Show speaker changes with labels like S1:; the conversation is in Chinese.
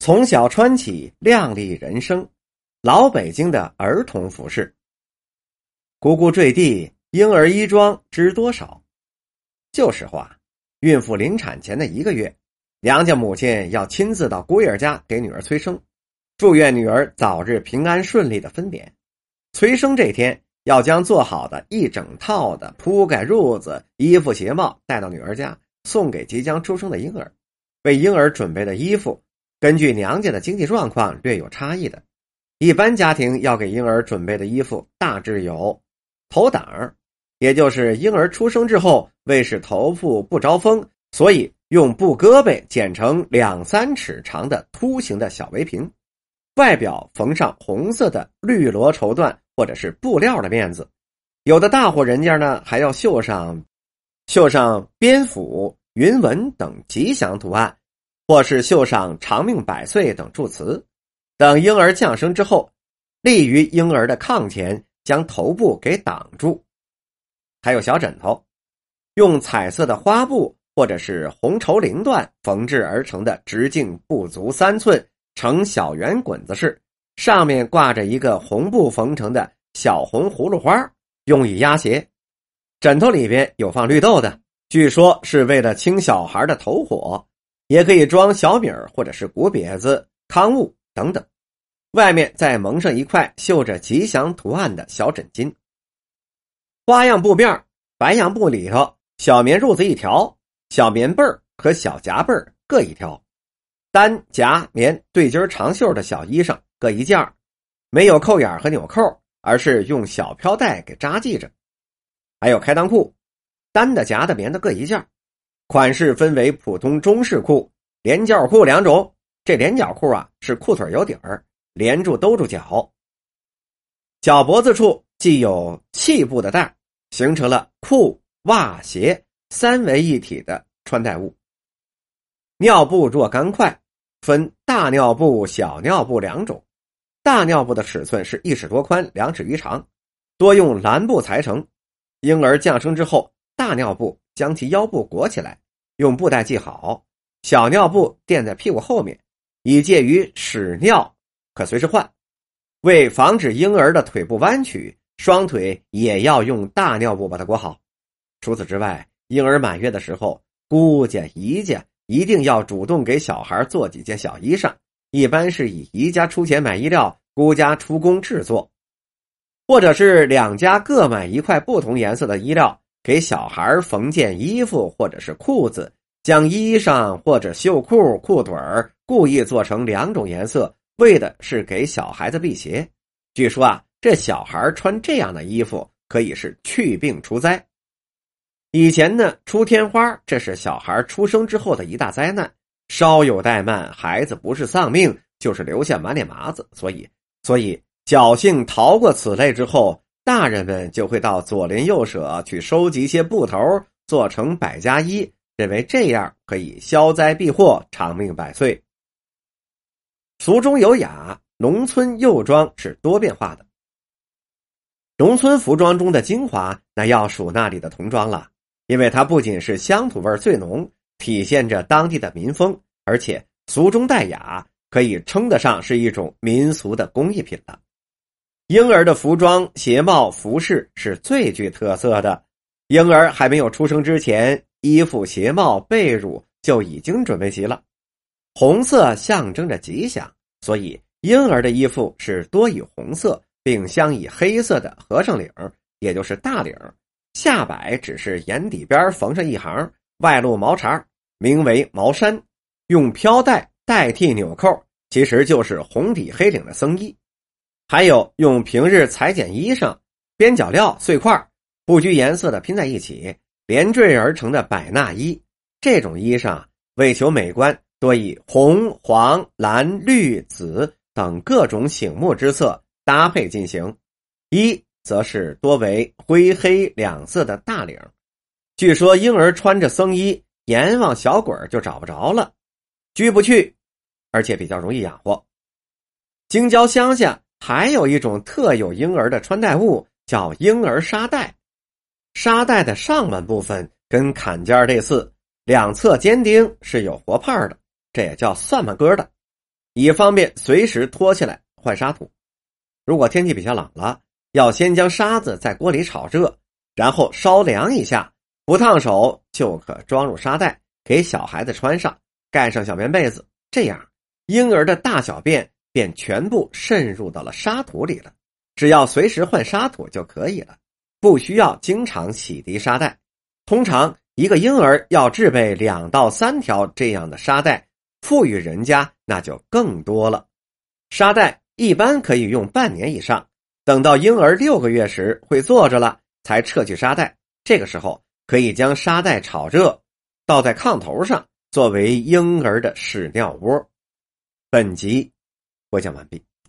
S1: 从小穿起靓丽人生，老北京的儿童服饰。咕咕坠地，婴儿衣装知多少？旧时话，孕妇临产前的一个月，娘家母亲要亲自到姑爷家给女儿催生，祝愿女儿早日平安顺利的分娩。催生这天，要将做好的一整套的铺盖、褥子、衣服、鞋帽带到女儿家，送给即将出生的婴儿。为婴儿准备的衣服。根据娘家的经济状况略有差异的，一般家庭要给婴儿准备的衣服大致有：头挡，也就是婴儿出生之后为使头部不招风，所以用布胳膊剪成两三尺长的凸形的小围屏，外表缝上红色的绿罗绸缎或者是布料的面子，有的大户人家呢还要绣上绣上蝙蝠、云纹等吉祥图案。或是绣上“长命百岁”等祝词，等婴儿降生之后，立于婴儿的炕前，将头部给挡住。还有小枕头，用彩色的花布或者是红绸绫缎缝制而成的，直径不足三寸，呈小圆滚子式，上面挂着一个红布缝成的小红葫芦花，用以压邪。枕头里边有放绿豆的，据说是为了清小孩的头火。也可以装小米儿或者是谷瘪子、康物等等，外面再蒙上一块绣着吉祥图案的小枕巾。花样布面白洋布里头小棉褥子一条，小棉被儿和小夹被儿各一条，单夹棉对襟长袖的小衣裳各一件没有扣眼和纽扣，而是用小飘带给扎系着。还有开裆裤，单的、夹的、棉的各一件。款式分为普通、中式裤、连脚裤两种。这连脚裤啊，是裤腿有底儿，连住兜住脚。脚脖子处既有气布的带，形成了裤、袜、鞋三为一体的穿戴物。尿布若干块，分大尿布、小尿布两种。大尿布的尺寸是一尺多宽，两尺余长，多用蓝布裁成。婴儿降生之后，大尿布。将其腰部裹起来，用布带系好。小尿布垫在屁股后面，以介于屎尿，可随时换。为防止婴儿的腿部弯曲，双腿也要用大尿布把它裹好。除此之外，婴儿满月的时候，姑家姨家一定要主动给小孩做几件小衣裳，一般是以姨家出钱买衣料，姑家出工制作，或者是两家各买一块不同颜色的衣料。给小孩缝件衣服或者是裤子，将衣裳或者袖裤、裤腿儿故意做成两种颜色，为的是给小孩子辟邪。据说啊，这小孩穿这样的衣服可以是去病除灾。以前呢，出天花这是小孩出生之后的一大灾难，稍有怠慢，孩子不是丧命就是留下满脸麻子。所以，所以侥幸逃过此类之后。大人们就会到左邻右舍去收集一些布头，做成百家衣，认为这样可以消灾避祸、长命百岁。俗中有雅，农村幼装是多变化的。农村服装中的精华，那要数那里的童装了，因为它不仅是乡土味最浓，体现着当地的民风，而且俗中带雅，可以称得上是一种民俗的工艺品了。婴儿的服装、鞋帽、服饰是最具特色的。婴儿还没有出生之前，衣服、鞋帽、被褥就已经准备齐了。红色象征着吉祥，所以婴儿的衣服是多以红色，并镶以黑色的和尚领，也就是大领。下摆只是眼底边缝上一行，外露毛茬，名为毛衫，用飘带代替纽扣，其实就是红底黑领的僧衣。还有用平日裁剪衣裳、边角料碎块不拘颜色的拼在一起连缀而成的百纳衣，这种衣裳为求美观，多以红、黄、蓝、绿、紫等各种醒目之色搭配进行。一则是多为灰黑两色的大领，据说婴儿穿着僧衣，阎王小鬼就找不着了，拘不去，而且比较容易养活。京郊乡下。还有一种特有婴儿的穿戴物，叫婴儿沙袋。沙袋的上半部分跟坎肩类似，两侧尖钉是有活泡的，这也叫算盘疙瘩。以方便随时脱下来换沙土。如果天气比较冷了，要先将沙子在锅里炒热，然后稍凉一下，不烫手就可装入沙袋，给小孩子穿上，盖上小棉被子，这样婴儿的大小便便全部渗入到了沙土里了。只要随时换沙土就可以了，不需要经常洗涤沙袋。通常一个婴儿要制备两到三条这样的沙袋，富裕人家那就更多了。沙袋一般可以用半年以上。等到婴儿六个月时会坐着了，才撤去沙袋。这个时候可以将沙袋炒热，倒在炕头上，作为婴儿的屎尿窝。本集播讲完毕。